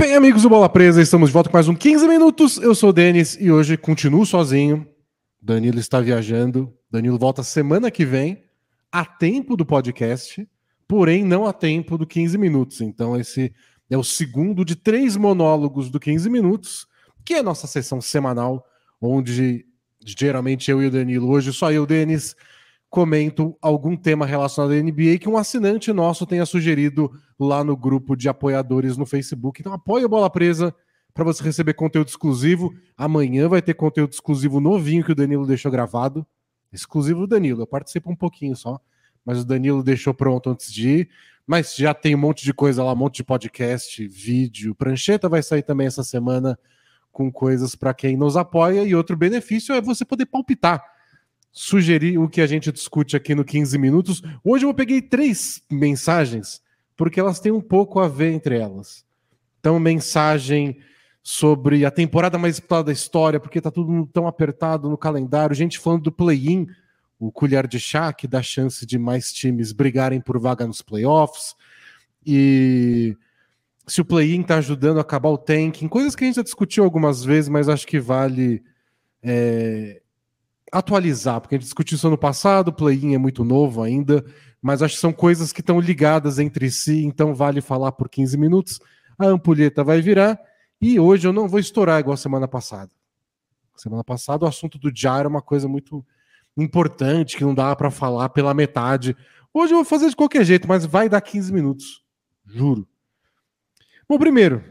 Bem, amigos do Bola Presa, estamos de volta com mais um 15 minutos. Eu sou o Denis e hoje continuo sozinho. Danilo está viajando. Danilo volta semana que vem, a tempo do podcast, porém não a tempo do 15 minutos. Então, esse é o segundo de três monólogos do 15 minutos, que é a nossa sessão semanal, onde geralmente eu e o Danilo, hoje só eu, Denis, comento algum tema relacionado à NBA que um assinante nosso tenha sugerido lá no grupo de apoiadores no Facebook. Então apoie a Bola Presa para você receber conteúdo exclusivo. Amanhã vai ter conteúdo exclusivo novinho que o Danilo deixou gravado. Exclusivo do Danilo, eu participo um pouquinho só, mas o Danilo deixou pronto antes de ir. Mas já tem um monte de coisa lá, um monte de podcast, vídeo. Prancheta vai sair também essa semana com coisas para quem nos apoia. E outro benefício é você poder palpitar sugerir o que a gente discute aqui no 15 minutos. Hoje eu peguei três mensagens, porque elas têm um pouco a ver entre elas. Então, mensagem sobre a temporada mais disputada da história, porque tá tudo tão apertado no calendário, gente falando do play-in, o colher de chá, que dá chance de mais times brigarem por vaga nos playoffs, e se o play-in tá ajudando a acabar o tanking, coisas que a gente já discutiu algumas vezes, mas acho que vale é, atualizar, porque a gente discutiu isso ano passado, o play-in é muito novo ainda, mas acho que são coisas que estão ligadas entre si, então vale falar por 15 minutos. A ampulheta vai virar e hoje eu não vou estourar igual semana passada. Semana passada o assunto do Já era uma coisa muito importante que não dava para falar pela metade. Hoje eu vou fazer de qualquer jeito, mas vai dar 15 minutos, juro. Bom, primeiro,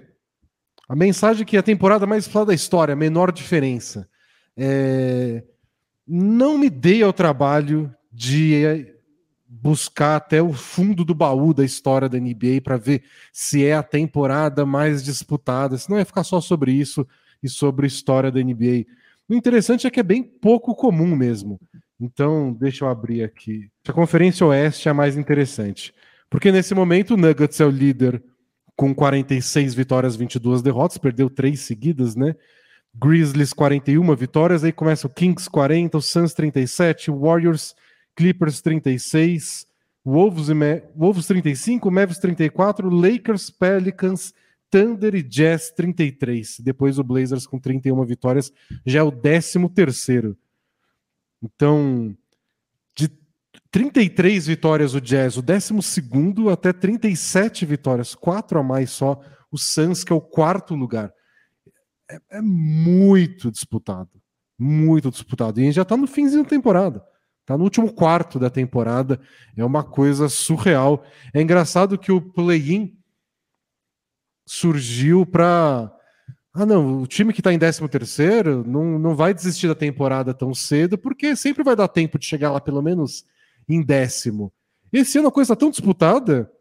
a mensagem que é a temporada mais falada da história, menor diferença. É não me dei ao trabalho de eh, buscar até o fundo do baú da história da NBA para ver se é a temporada mais disputada, se não é ficar só sobre isso e sobre a história da NBA. O interessante é que é bem pouco comum mesmo. Então, deixa eu abrir aqui. A Conferência Oeste é a mais interessante. Porque nesse momento o Nuggets é o líder com 46 vitórias, 22 derrotas, perdeu três seguidas, né? Grizzlies 41 vitórias, aí começa o Kings 40, o Suns 37, Warriors, Clippers 36, Wolves, e Ma Wolves 35, Mavis 34, Lakers, Pelicans, Thunder e Jazz 33. Depois o Blazers com 31 vitórias, já é o 13 terceiro. Então, de 33 vitórias o Jazz, o 12 segundo até 37 vitórias, quatro a mais só o Suns, que é o quarto lugar é, é muito disputado. Muito disputado. E a gente já está no finzinho da temporada. Está no último quarto da temporada. É uma coisa surreal. É engraçado que o play-in surgiu para. Ah, não, o time que está em 13 terceiro não, não vai desistir da temporada tão cedo, porque sempre vai dar tempo de chegar lá pelo menos em décimo. Esse ano a coisa está tão disputada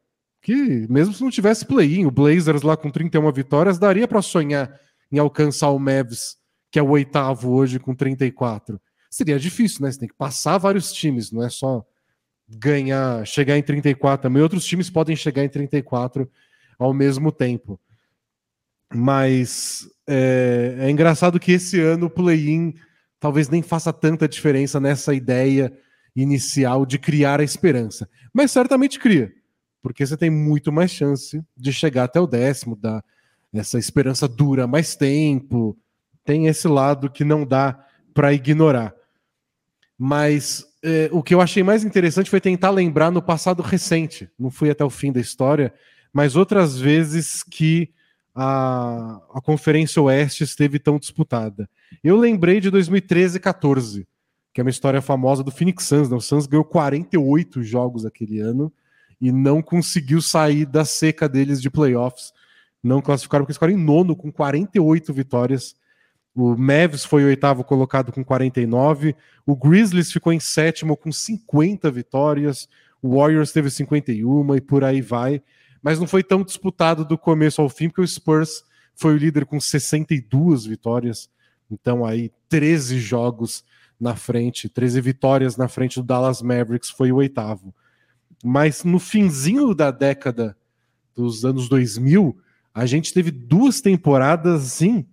que, mesmo se não tivesse play-in, o Blazers lá com 31 vitórias, daria para sonhar em alcançar o Mavs, que é o oitavo hoje com 34. Seria difícil, né? Você tem que passar vários times, não é só ganhar, chegar em 34 também. Outros times podem chegar em 34 ao mesmo tempo. Mas é, é engraçado que esse ano o play-in talvez nem faça tanta diferença nessa ideia inicial de criar a esperança. Mas certamente cria, porque você tem muito mais chance de chegar até o décimo, da, essa esperança dura mais tempo, tem esse lado que não dá para ignorar. Mas é, o que eu achei mais interessante foi tentar lembrar no passado recente, não fui até o fim da história, mas outras vezes que a, a Conferência Oeste esteve tão disputada. Eu lembrei de 2013 e 14, que é uma história famosa do Phoenix Suns. Né? O Suns ganhou 48 jogos aquele ano e não conseguiu sair da seca deles de playoffs não classificaram porque eles ficaram em nono com 48 vitórias. O Mavs foi o oitavo colocado com 49. O Grizzlies ficou em sétimo com 50 vitórias. O Warriors teve 51 e por aí vai. Mas não foi tão disputado do começo ao fim, porque o Spurs foi o líder com 62 vitórias. Então aí 13 jogos na frente, 13 vitórias na frente do Dallas Mavericks, foi o oitavo. Mas no finzinho da década dos anos 2000, a gente teve duas temporadas, assim,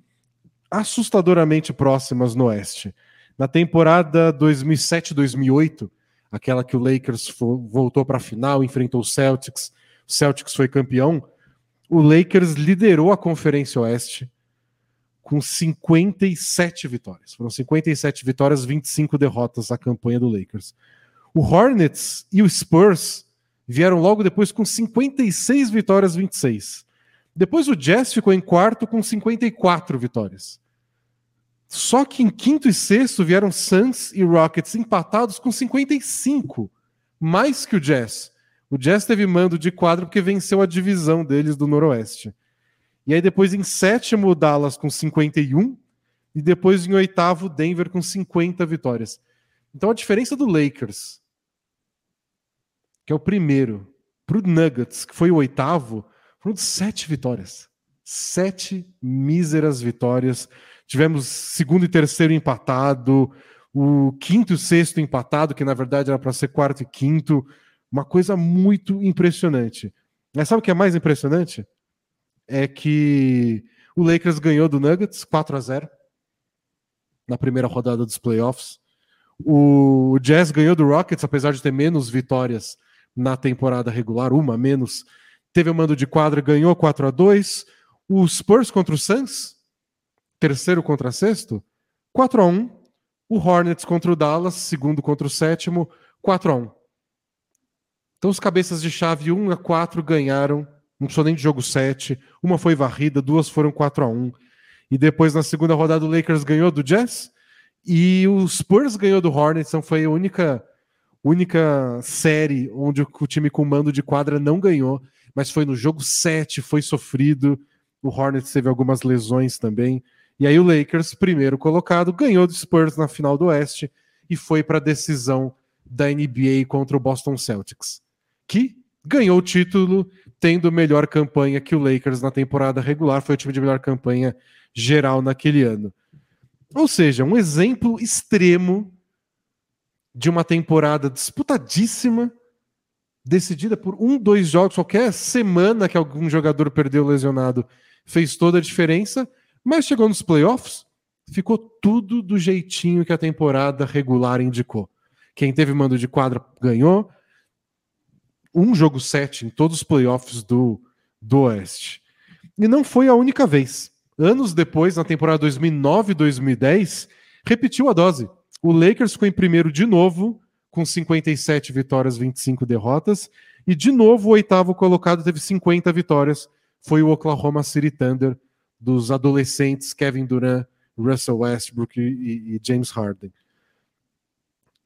assustadoramente próximas no Oeste. Na temporada 2007-2008, aquela que o Lakers voltou para a final, enfrentou o Celtics, o Celtics foi campeão. o Lakers liderou a Conferência Oeste com 57 vitórias. Foram 57 vitórias, 25 derrotas a campanha do Lakers. O Hornets e o Spurs vieram logo depois com 56 vitórias, 26. Depois o Jazz ficou em quarto com 54 vitórias. Só que em quinto e sexto vieram Suns e Rockets empatados com 55, mais que o Jazz. O Jazz teve mando de quadro porque venceu a divisão deles do Noroeste. E aí depois em sétimo o Dallas com 51 e depois em oitavo Denver com 50 vitórias. Então a diferença do Lakers, que é o primeiro, para o Nuggets, que foi o oitavo, foram sete vitórias. Sete míseras vitórias. Tivemos segundo e terceiro empatado, o quinto e sexto empatado, que na verdade era para ser quarto e quinto. Uma coisa muito impressionante. Mas sabe o que é mais impressionante? é que o Lakers ganhou do Nuggets 4 a 0 na primeira rodada dos playoffs. O Jazz ganhou do Rockets, apesar de ter menos vitórias na temporada regular, uma menos. Teve o mando de quadra, ganhou 4 a 2 O Spurs contra o Suns, terceiro contra sexto, 4 a 1 O Hornets contra o Dallas, segundo contra o sétimo, 4 a 1 Então os cabeças de chave 1 a 4 ganharam. Não precisou nem de jogo 7. Uma foi varrida, duas foram 4 a 1 E depois, na segunda rodada, o Lakers ganhou do Jazz e o Spurs ganhou do Hornets. Então foi a única, única série onde o time com mando de quadra não ganhou. Mas foi no jogo 7, foi sofrido. O Hornets teve algumas lesões também. E aí o Lakers, primeiro colocado, ganhou do Spurs na final do Oeste e foi para a decisão da NBA contra o Boston Celtics, que ganhou o título tendo melhor campanha que o Lakers na temporada regular, foi o time de melhor campanha geral naquele ano. Ou seja, um exemplo extremo de uma temporada disputadíssima, decidida por um, dois jogos, qualquer semana que algum jogador perdeu lesionado fez toda a diferença, mas chegou nos playoffs, ficou tudo do jeitinho que a temporada regular indicou. Quem teve mando de quadra ganhou, um jogo 7 em todos os playoffs do, do Oeste. E não foi a única vez. Anos depois, na temporada 2009-2010, repetiu a dose. O Lakers ficou em primeiro de novo, com 57 vitórias, 25 derrotas. E de novo, o oitavo colocado teve 50 vitórias. Foi o Oklahoma City Thunder, dos adolescentes Kevin Durant, Russell Westbrook e, e James Harden.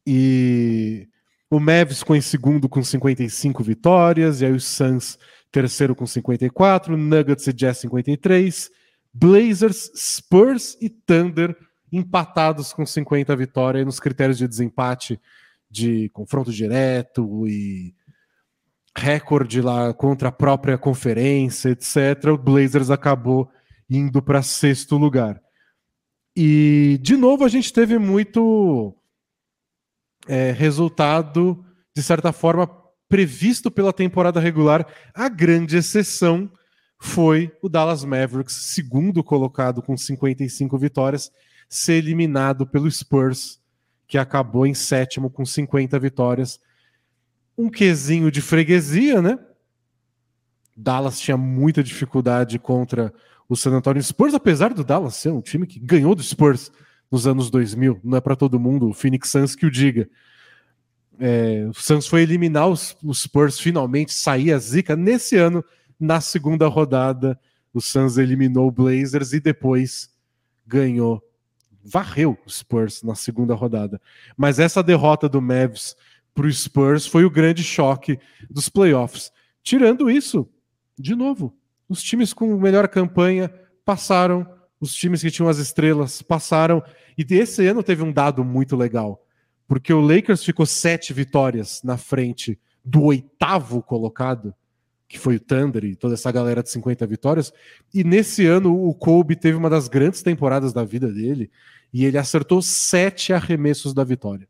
E o Mavs ficou em segundo com 55 vitórias, e aí o Suns terceiro com 54, Nuggets e Jazz 53, Blazers, Spurs e Thunder empatados com 50 vitórias nos critérios de desempate de confronto direto e recorde lá contra a própria conferência, etc. O Blazers acabou indo para sexto lugar. E de novo a gente teve muito é, resultado, de certa forma, previsto pela temporada regular. A grande exceção foi o Dallas Mavericks, segundo colocado com 55 vitórias, ser eliminado pelo Spurs, que acabou em sétimo com 50 vitórias. Um quesinho de freguesia, né? Dallas tinha muita dificuldade contra o San Antonio Spurs, apesar do Dallas ser um time que ganhou do Spurs nos anos 2000, não é para todo mundo, o Phoenix Suns que o diga. É, o Suns foi eliminar os, os Spurs, finalmente sair a zica. Nesse ano, na segunda rodada, o Suns eliminou o Blazers e depois ganhou, varreu o Spurs na segunda rodada. Mas essa derrota do Mavs para o Spurs foi o grande choque dos playoffs. Tirando isso, de novo, os times com melhor campanha passaram os times que tinham as estrelas passaram. E esse ano teve um dado muito legal, porque o Lakers ficou sete vitórias na frente do oitavo colocado, que foi o Thunder e toda essa galera de 50 vitórias. E nesse ano o Kobe teve uma das grandes temporadas da vida dele e ele acertou sete arremessos da vitória.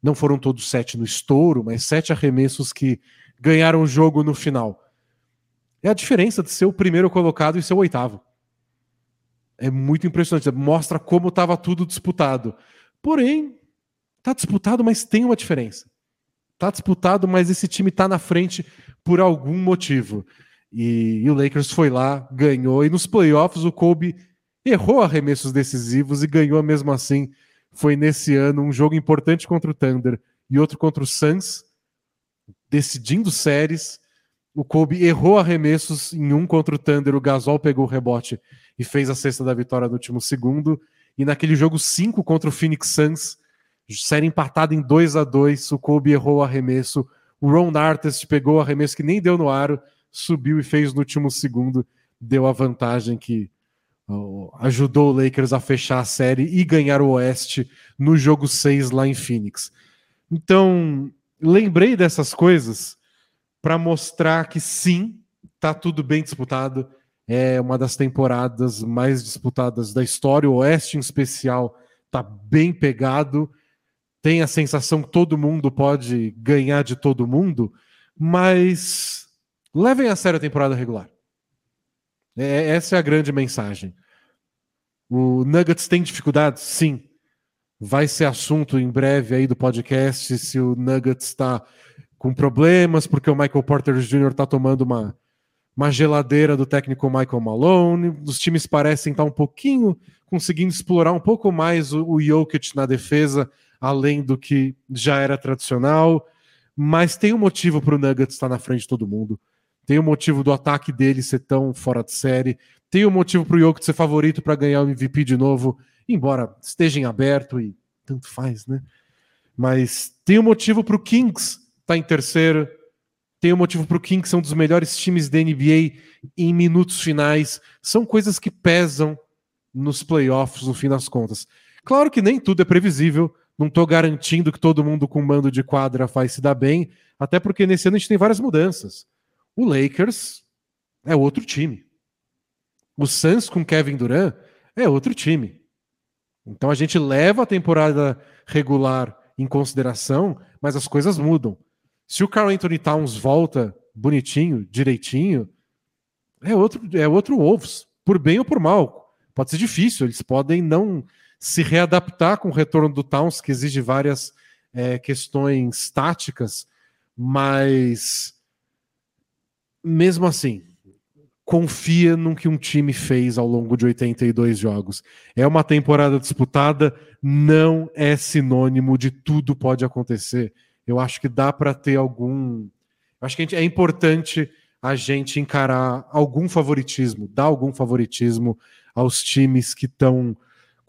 Não foram todos sete no estouro, mas sete arremessos que ganharam o jogo no final. É a diferença de ser o primeiro colocado e ser o oitavo. É muito impressionante. Mostra como estava tudo disputado. Porém, está disputado, mas tem uma diferença. Está disputado, mas esse time está na frente por algum motivo. E, e, o Lakers foi lá, ganhou. E nos playoffs o Kobe errou arremessos decisivos e ganhou mesmo assim. Foi nesse ano um jogo importante contra o Thunder e outro contra o Suns, decidindo séries. O Kobe errou arremessos em um contra o Thunder, o Gasol pegou o rebote e fez a cesta da vitória no último segundo. E naquele jogo 5 contra o Phoenix Suns, série empatada em 2 a 2 o Kobe errou o arremesso, o Ron Artest pegou o arremesso que nem deu no aro, subiu e fez no último segundo, deu a vantagem que ajudou o Lakers a fechar a série e ganhar o Oeste no jogo 6 lá em Phoenix. Então, lembrei dessas coisas para mostrar que sim, tá tudo bem disputado. É uma das temporadas mais disputadas da história. O Oeste, em especial, tá bem pegado tem a sensação que todo mundo pode ganhar de todo mundo, mas levem a sério a temporada regular. É, essa é a grande mensagem. O Nuggets tem dificuldades? Sim. Vai ser assunto em breve aí do podcast se o Nuggets está com problemas, porque o Michael Porter Jr. está tomando uma, uma geladeira do técnico Michael Malone. Os times parecem estar tá um pouquinho conseguindo explorar um pouco mais o, o Jokic na defesa, além do que já era tradicional. Mas tem um motivo para o Nuggets estar na frente de todo mundo. Tem um motivo do ataque dele ser tão fora de série. Tem um motivo para o Jokic ser favorito para ganhar o MVP de novo, embora esteja em aberto e tanto faz, né? Mas tem um motivo para o Kings estar tá em terceiro. Tem um motivo para o Kings ser um dos melhores times da NBA em minutos finais. São coisas que pesam nos playoffs, no fim das contas. Claro que nem tudo é previsível. Não estou garantindo que todo mundo com mando de quadra faz se dar bem, até porque nesse ano a gente tem várias mudanças. O Lakers é outro time. O Suns com Kevin Durant é outro time. Então a gente leva a temporada regular em consideração, mas as coisas mudam. Se o Carl Anthony Towns volta bonitinho, direitinho, é outro, é outro Wolves, por bem ou por mal. Pode ser difícil, eles podem não se readaptar com o retorno do Towns, que exige várias é, questões táticas, mas mesmo assim, confia no que um time fez ao longo de 82 jogos. É uma temporada disputada, não é sinônimo de tudo pode acontecer. Eu acho que dá para ter algum. Acho que é importante a gente encarar algum favoritismo, dar algum favoritismo aos times que estão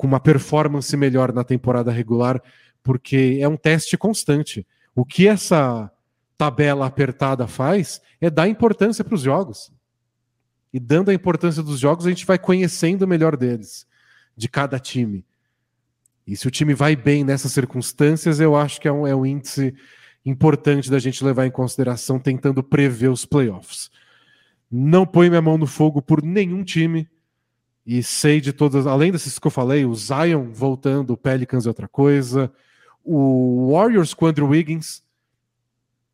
com uma performance melhor na temporada regular, porque é um teste constante. O que essa tabela apertada faz é dar importância para os jogos. E dando a importância dos jogos, a gente vai conhecendo o melhor deles, de cada time. E se o time vai bem nessas circunstâncias, eu acho que é um, é um índice importante da gente levar em consideração tentando prever os playoffs. Não põe minha mão no fogo por nenhum time, e sei de todas, além desses que eu falei, o Zion voltando, o Pelicans é outra coisa, o Warriors com o Andrew Wiggins.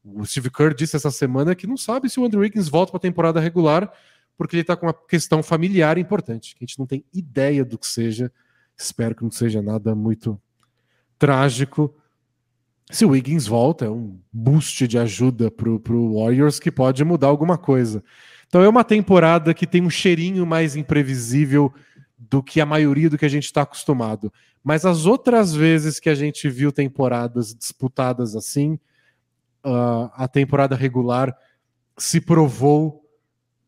O Steve Kerr disse essa semana que não sabe se o Andrew Wiggins volta para a temporada regular, porque ele está com uma questão familiar importante, que a gente não tem ideia do que seja. Espero que não seja nada muito trágico. Se o Wiggins volta, é um boost de ajuda para o Warriors que pode mudar alguma coisa. Então é uma temporada que tem um cheirinho mais imprevisível do que a maioria do que a gente está acostumado. Mas as outras vezes que a gente viu temporadas disputadas assim, uh, a temporada regular se provou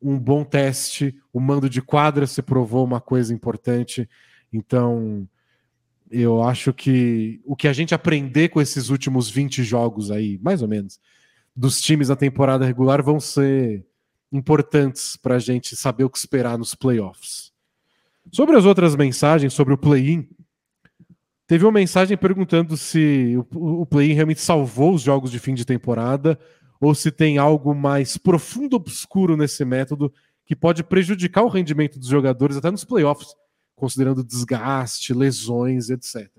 um bom teste, o mando de quadra se provou uma coisa importante. Então, eu acho que o que a gente aprender com esses últimos 20 jogos aí, mais ou menos, dos times da temporada regular vão ser importantes para a gente saber o que esperar nos playoffs. Sobre as outras mensagens, sobre o play-in, teve uma mensagem perguntando se o, play-in realmente salvou os jogos de fim de temporada ou se tem algo mais profundo, obscuro nesse método que pode prejudicar o rendimento dos jogadores até nos playoffs, considerando desgaste, lesões, etc.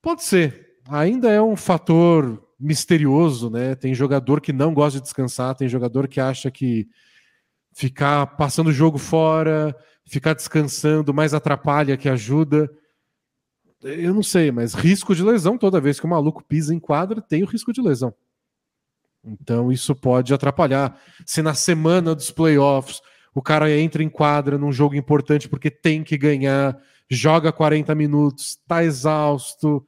Pode ser. Ainda é um fator misterioso, né? Tem jogador que não gosta de descansar, tem jogador que acha que ficar passando o jogo fora, ficar descansando mais atrapalha que ajuda. Eu não sei, mas risco de lesão toda vez que o maluco pisa em quadra, tem o risco de lesão. Então isso pode atrapalhar. Se na semana dos playoffs o cara entra em quadra num jogo importante porque tem que ganhar, joga 40 minutos, está exausto,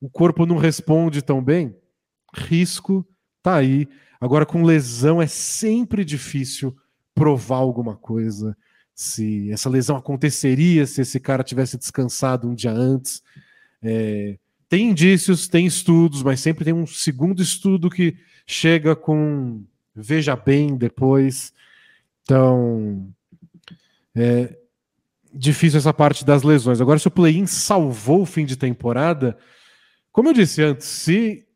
o corpo não responde tão bem, risco tá aí. Agora, com lesão é sempre difícil provar alguma coisa. Se essa lesão aconteceria se esse cara tivesse descansado um dia antes. É, tem indícios, tem estudos, mas sempre tem um segundo estudo que chega com veja bem depois. Então, é difícil essa parte das lesões. Agora, se o play-in salvou o fim de temporada, como eu disse antes, se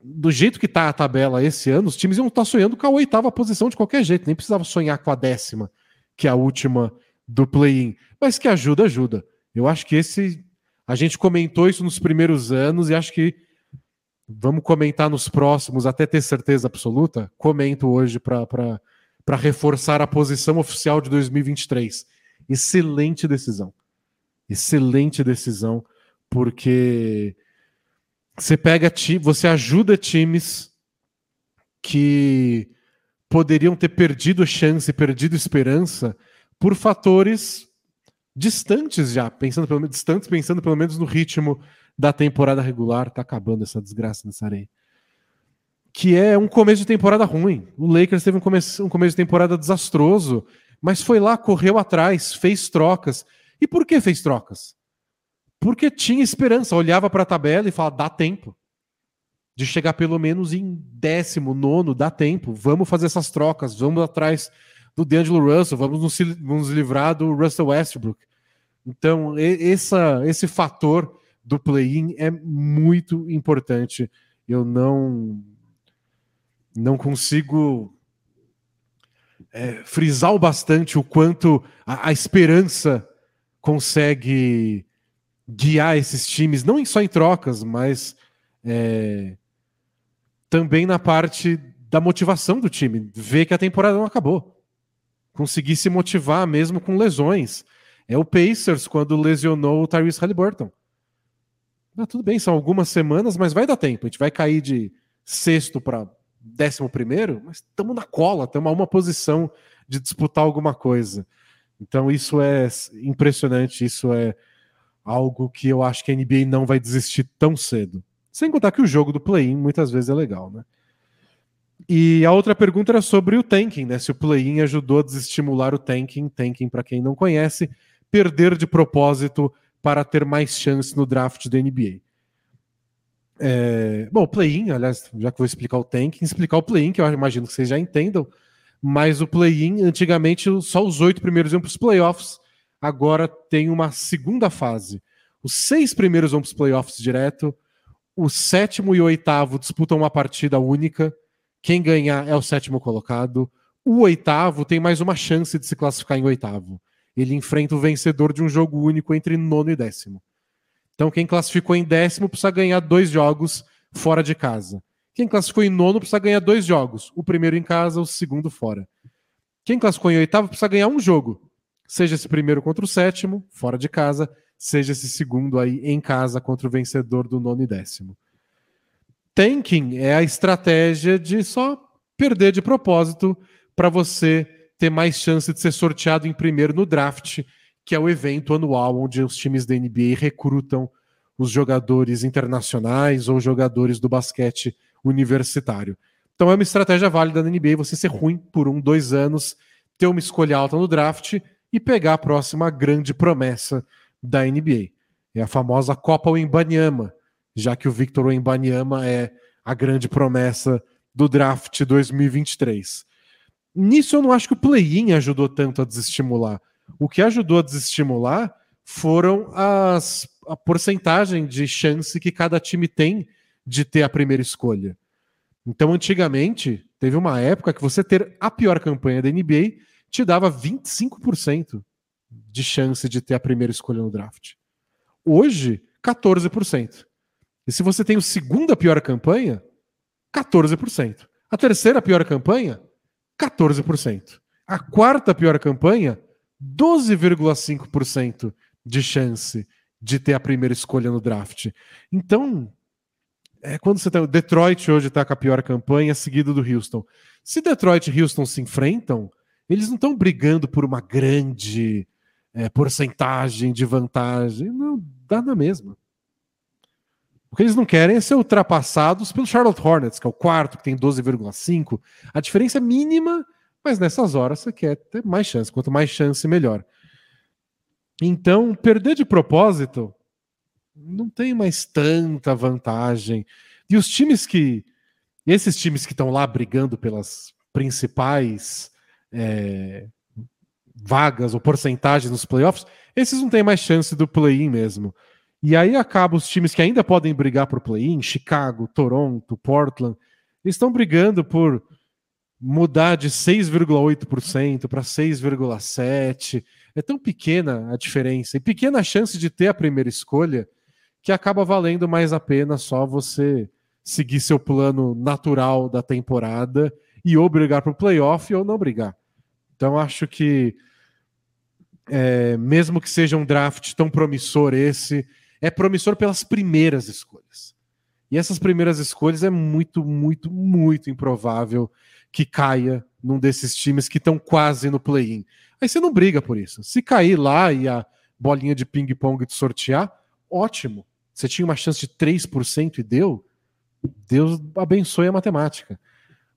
do jeito que está a tabela esse ano, os times iam estar tá sonhando com a oitava posição de qualquer jeito, nem precisava sonhar com a décima, que é a última do play-in. Mas que ajuda, ajuda. Eu acho que esse. A gente comentou isso nos primeiros anos e acho que vamos comentar nos próximos, até ter certeza absoluta. Comento hoje para reforçar a posição oficial de 2023. Excelente decisão. Excelente decisão, porque você pega você ajuda times que poderiam ter perdido chance, perdido esperança por fatores distantes já, pensando pelo menos distantes, pensando pelo menos no ritmo da temporada regular, tá acabando essa desgraça nessa areia. Que é um começo de temporada ruim. O Lakers teve um começo, um começo de temporada desastroso, mas foi lá, correu atrás, fez trocas. E por que fez trocas? Porque tinha esperança, olhava para a tabela e falava: dá tempo de chegar pelo menos em décimo, nono, dá tempo, vamos fazer essas trocas, vamos atrás do D'Angelo Russell, vamos nos, nos livrar do Russell Westbrook. Então, essa, esse fator do play-in é muito importante. Eu não não consigo é, frisar o bastante o quanto a, a esperança consegue guiar esses times, não só em trocas, mas é, também na parte da motivação do time, ver que a temporada não acabou. Conseguir se motivar mesmo com lesões. É o Pacers quando lesionou o Tyrese Halliburton. Ah, tudo bem, são algumas semanas, mas vai dar tempo. A gente vai cair de sexto para décimo primeiro, mas estamos na cola, estamos a uma posição de disputar alguma coisa. Então isso é impressionante, isso é algo que eu acho que a NBA não vai desistir tão cedo. Sem contar que o jogo do play-in muitas vezes é legal, né? E a outra pergunta era sobre o tanking, né? Se o play-in ajudou a desestimular o tanking. Tanking, para quem não conhece, perder de propósito para ter mais chance no draft da NBA. É... Bom, o play-in, aliás, já que vou explicar o tanking, explicar o play-in, que eu imagino que vocês já entendam, mas o play-in, antigamente, só os oito primeiros iam para os playoffs agora tem uma segunda fase. Os seis primeiros vão para os playoffs direto, o sétimo e o oitavo disputam uma partida única. Quem ganhar é o sétimo colocado. O oitavo tem mais uma chance de se classificar em oitavo. Ele enfrenta o vencedor de um jogo único entre nono e décimo. Então, quem classificou em décimo precisa ganhar dois jogos fora de casa. Quem classificou em nono precisa ganhar dois jogos. O primeiro em casa, o segundo fora. Quem classificou em oitavo precisa ganhar um jogo. Seja esse primeiro contra o sétimo, fora de casa, seja esse segundo aí em casa contra o vencedor do nono e décimo. Tanking é a estratégia de só perder de propósito para você ter mais chance de ser sorteado em primeiro no draft, que é o evento anual onde os times da NBA recrutam os jogadores internacionais ou jogadores do basquete universitário. Então é uma estratégia válida na NBA você ser ruim por um, dois anos, ter uma escolha alta no draft e pegar a próxima grande promessa da NBA. É a famosa Copa Wembanyama, já que o Victor Wembanyama é a grande promessa do draft 2023. Nisso eu não acho que o play-in ajudou tanto a desestimular. O que ajudou a desestimular foram as, a porcentagem de chance que cada time tem de ter a primeira escolha. Então, antigamente, teve uma época que você ter a pior campanha da NBA te dava 25% de chance de ter a primeira escolha no draft. Hoje, 14%. E se você tem a segunda pior campanha, 14%. A terceira pior campanha, 14%. A quarta pior campanha, 12,5% de chance de ter a primeira escolha no draft. Então, É quando você tem. Tá, Detroit hoje está com a pior campanha, seguido do Houston. Se Detroit e Houston se enfrentam, eles não estão brigando por uma grande é, porcentagem de vantagem. Não, dá na mesma. O que eles não querem é ser ultrapassados pelo Charlotte Hornets, que é o quarto, que tem 12,5. A diferença é mínima, mas nessas horas você quer ter mais chance. Quanto mais chance, melhor. Então, perder de propósito não tem mais tanta vantagem. E os times que. Esses times que estão lá brigando pelas principais é, vagas ou porcentagens nos playoffs, esses não têm mais chance do play-in mesmo. E aí acaba os times que ainda podem brigar por play-in, Chicago, Toronto, Portland, estão brigando por mudar de 6,8% para 6,7%. É tão pequena a diferença e pequena a chance de ter a primeira escolha que acaba valendo mais a pena só você seguir seu plano natural da temporada e ou brigar para o playoff ou não brigar. Então acho que é, mesmo que seja um draft tão promissor esse, é promissor pelas primeiras escolhas. E essas primeiras escolhas é muito, muito, muito improvável que caia num desses times que estão quase no play-in. Aí você não briga por isso. Se cair lá e a bolinha de ping-pong te sortear, ótimo. Você tinha uma chance de 3% e deu, Deus abençoe a matemática.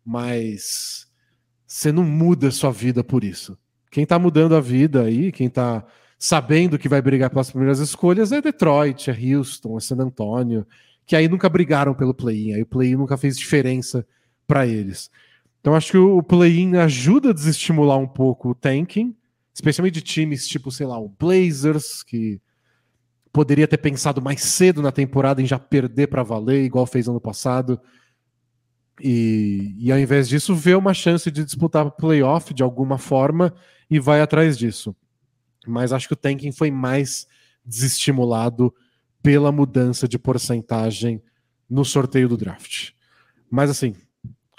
Mas você não muda a sua vida por isso. Quem está mudando a vida aí, quem está sabendo que vai brigar pelas primeiras escolhas é Detroit, é Houston, é San Antonio, que aí nunca brigaram pelo play-in, aí o play-in nunca fez diferença para eles. Então acho que o play-in ajuda a desestimular um pouco o tanking, especialmente de times tipo, sei lá, o Blazers, que poderia ter pensado mais cedo na temporada em já perder para valer, igual fez ano passado. E, e ao invés disso, vê uma chance de disputar playoff de alguma forma e vai atrás disso. Mas acho que o tanking foi mais desestimulado pela mudança de porcentagem no sorteio do draft. Mas assim,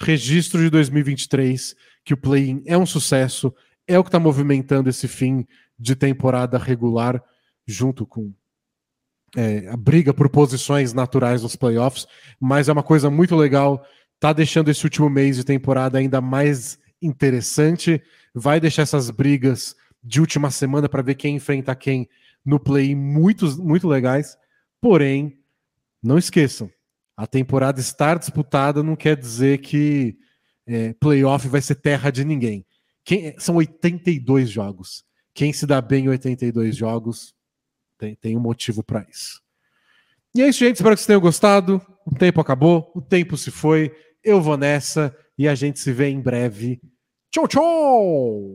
registro de 2023 que o play-in é um sucesso, é o que está movimentando esse fim de temporada regular, junto com é, a briga por posições naturais nos playoffs, mas é uma coisa muito legal, tá deixando esse último mês de temporada ainda mais interessante, vai deixar essas brigas de última semana para ver quem enfrenta quem no play muito, muito legais. Porém, não esqueçam, a temporada estar disputada não quer dizer que é, playoff vai ser terra de ninguém. Quem, são 82 jogos. Quem se dá bem em 82 jogos tem, tem um motivo para isso. E é isso, gente. Espero que vocês tenham gostado. O tempo acabou, o tempo se foi. Eu vou nessa e a gente se vê em breve. Tchau, tchau!